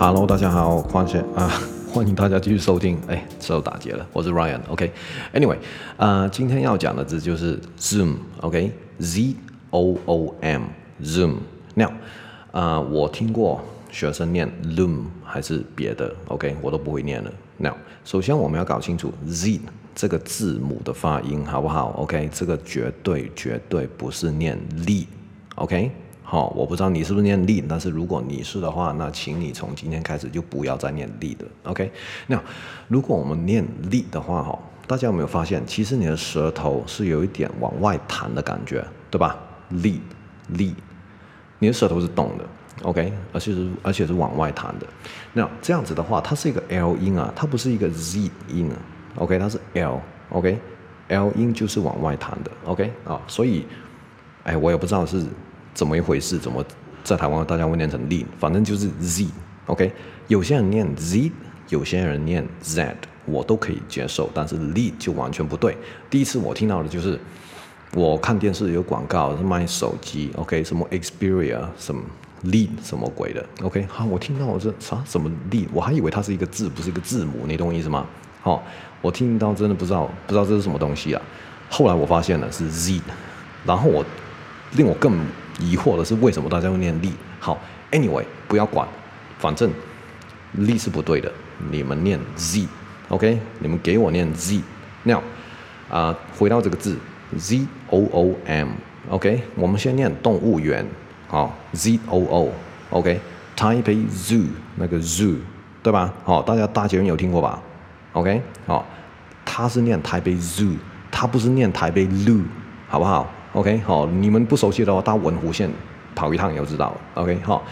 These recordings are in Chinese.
Hello，大家好，欢迎啊，欢迎大家继续收听。哎，手打结了，我是 Ryan。OK，Anyway，、okay? 啊、呃，今天要讲的字就是 Zoom，OK，Z O O M，Zoom。Now，啊，我听过学生念 Loom 还是别的，OK，我都不会念了。Now，首先我们要搞清楚 Z 这个字母的发音好不好？OK，这个绝对绝对不是念 Li，OK。好，我不知道你是不是念力，但是如果你是的话，那请你从今天开始就不要再念力了，OK？那如果我们念力的话，哈，大家有没有发现，其实你的舌头是有一点往外弹的感觉，对吧？力力，你的舌头是动的，OK？而且是而且是往外弹的。那这样子的话，它是一个 L 音啊，它不是一个 Z 音啊，OK？它是 L，OK？L 音就是往外弹的，OK？啊，所以，哎，我也不知道是。怎么一回事？怎么在台湾大家会念成 li？反正就是 z，OK？有些人念 z，有些人念 z，我都可以接受。但是 li 就完全不对。第一次我听到的就是，我看电视有广告是卖手机，OK？什么 Xperia，什么 “lead”，什么鬼的，OK？好，我听到我这啥什么 “lead”，我还以为它是一个字，不是一个字母，你懂我意思吗？好，我听到真的不知道，不知道这是什么东西啊。后来我发现了是 z，然后我令我更。疑惑的是为什么大家会念力？好，Anyway，不要管，反正力是不对的。你们念 Z，OK？你们给我念 Z。Now，啊，回到这个字 Z O O M，OK？我们先念动物园，好，Z O O，OK？Taipei Zoo 那个 Zoo，对吧？好，大家大捷运有听过吧？OK？好，它是念台北 Zoo，它不是念台北 Loo，好不好？OK，好，你们不熟悉的话，到文湖线跑一趟也就知道了。OK，好，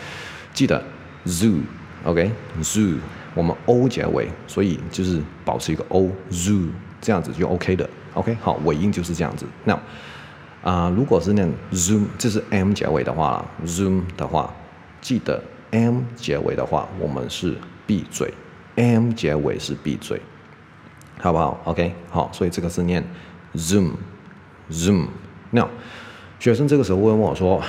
记得 Zoo，OK，Zoo，我们 O 结尾，所以就是保持一个 O，zoo，这样子就 OK 的。OK，好，尾音就是这样子。那啊、如果是念 zoom，这是 M 结尾的话，zoom 的话，记得 M 结尾的话，我们是闭嘴，M 结尾是闭嘴，好不好？OK，好，所以这个是念 zoom，zoom。那学生这个时候会问我说：“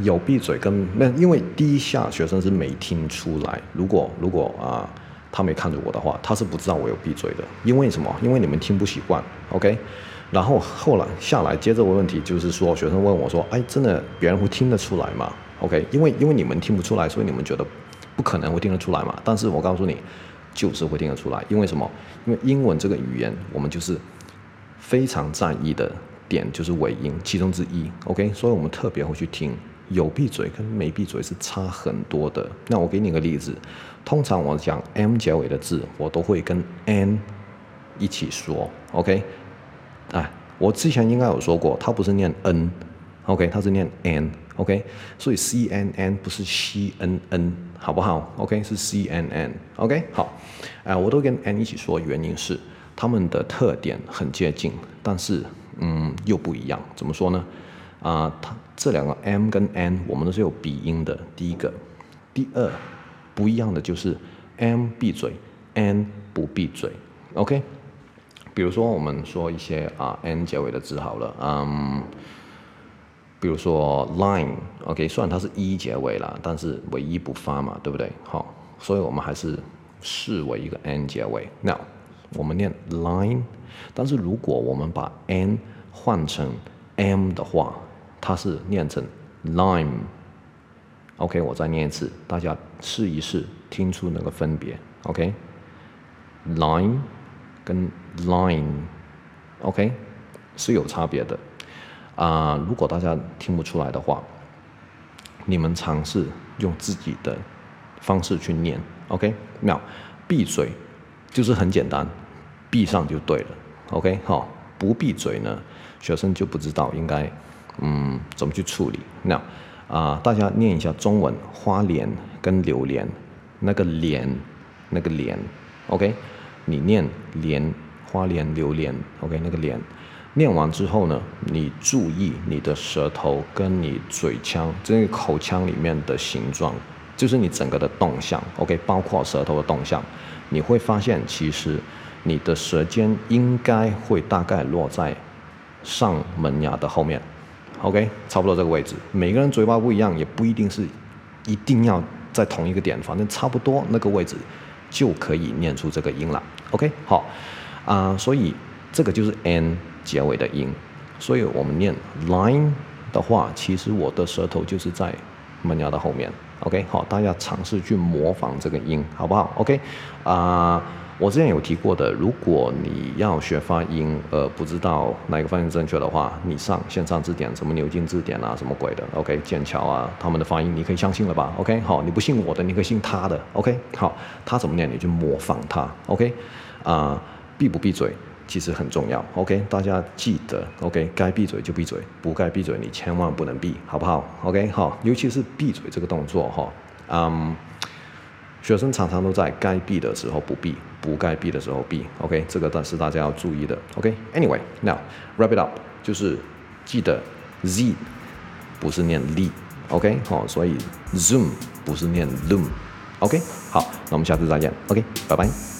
有闭嘴跟那，因为第一下学生是没听出来。如果如果啊，他没看着我的话，他是不知道我有闭嘴的。因为什么？因为你们听不习惯，OK？然后后来下来接着问问题，就是说学生问我说：‘哎，真的别人会听得出来吗？’OK？因为因为你们听不出来，所以你们觉得不可能会听得出来嘛。但是我告诉你，就是会听得出来。因为什么？因为英文这个语言，我们就是非常在意的。”点就是尾音其中之一，OK，所以我们特别会去听，有闭嘴跟没闭嘴是差很多的。那我给你个例子，通常我讲 M 结尾的字，我都会跟 N 一起说，OK，哎，我之前应该有说过，它不是念 N，OK，它是念 N，OK，所以 C N N 不是 C N N，好不好？OK，是 C N N，OK，好，哎，我都跟 N 一起说，原因是它们的特点很接近，但是。嗯，又不一样，怎么说呢？啊、呃，它这两个 M 跟 N，我们都是有鼻音的。第一个，第二，不一样的就是 M 闭嘴，N 不闭嘴。OK，比如说我们说一些啊 N 结尾的字好了，嗯，比如说 line，OK，、虽然它是 E 结尾了，但是尾音不发嘛，对不对？好，所以我们还是视为一个 N 结尾。Now，我们念 line。但是如果我们把 n 换成 m 的话，它是念成 lime。OK，我再念一次，大家试一试，听出那个分别。OK，line、okay? 跟 line，OK、是有差别的。啊、如果大家听不出来的话，你们尝试用自己的方式去念。OK，那闭嘴就是很简单，闭上就对了。OK，好，不闭嘴呢，学生就不知道应该，嗯，怎么去处理。那啊、大家念一下中文，花莲跟榴莲，那个莲，那个莲，OK，你念莲，花莲榴莲，OK，那个莲，念完之后呢，你注意你的舌头跟你嘴腔，这个口腔里面的形状，就是你整个的动向，OK，包括舌头的动向，你会发现其实。你的舌尖应该会大概落在上门牙的后面，OK，差不多这个位置。每个人嘴巴不一样，也不一定是一定要在同一个点，反正差不多那个位置就可以念出这个音了。OK，好啊、所以这个就是 n 结尾的音，所以我们念 line 的话，其实我的舌头就是在门牙的后面。OK，好，大家尝试去模仿这个音，好不好？OK，啊、我之前有提过的，如果你要学发音，呃，不知道哪个发音正确的话，你上线上字典，什么牛津字典啊，什么鬼的，OK，剑桥啊，他们的发音你可以相信了吧？OK，好，你不信我的，你可以信他的，OK，好，他怎么念你就模仿他，OK，啊、闭不闭嘴其实很重要，OK，大家记得，OK，该闭嘴就闭嘴，不该闭嘴你千万不能闭，好不好？OK，好，尤其是闭嘴这个动作哈，嗯。学生常常都在该闭的时候不闭，不该 B 的时候 B，OK，这个但是大家要注意的。OK，Anyway，now wrap it up，就是记得 Z 不是念 Li。OK，好，所以 Zoom 不是念 Loom。OK，好，那我们下次再见。OK，拜拜。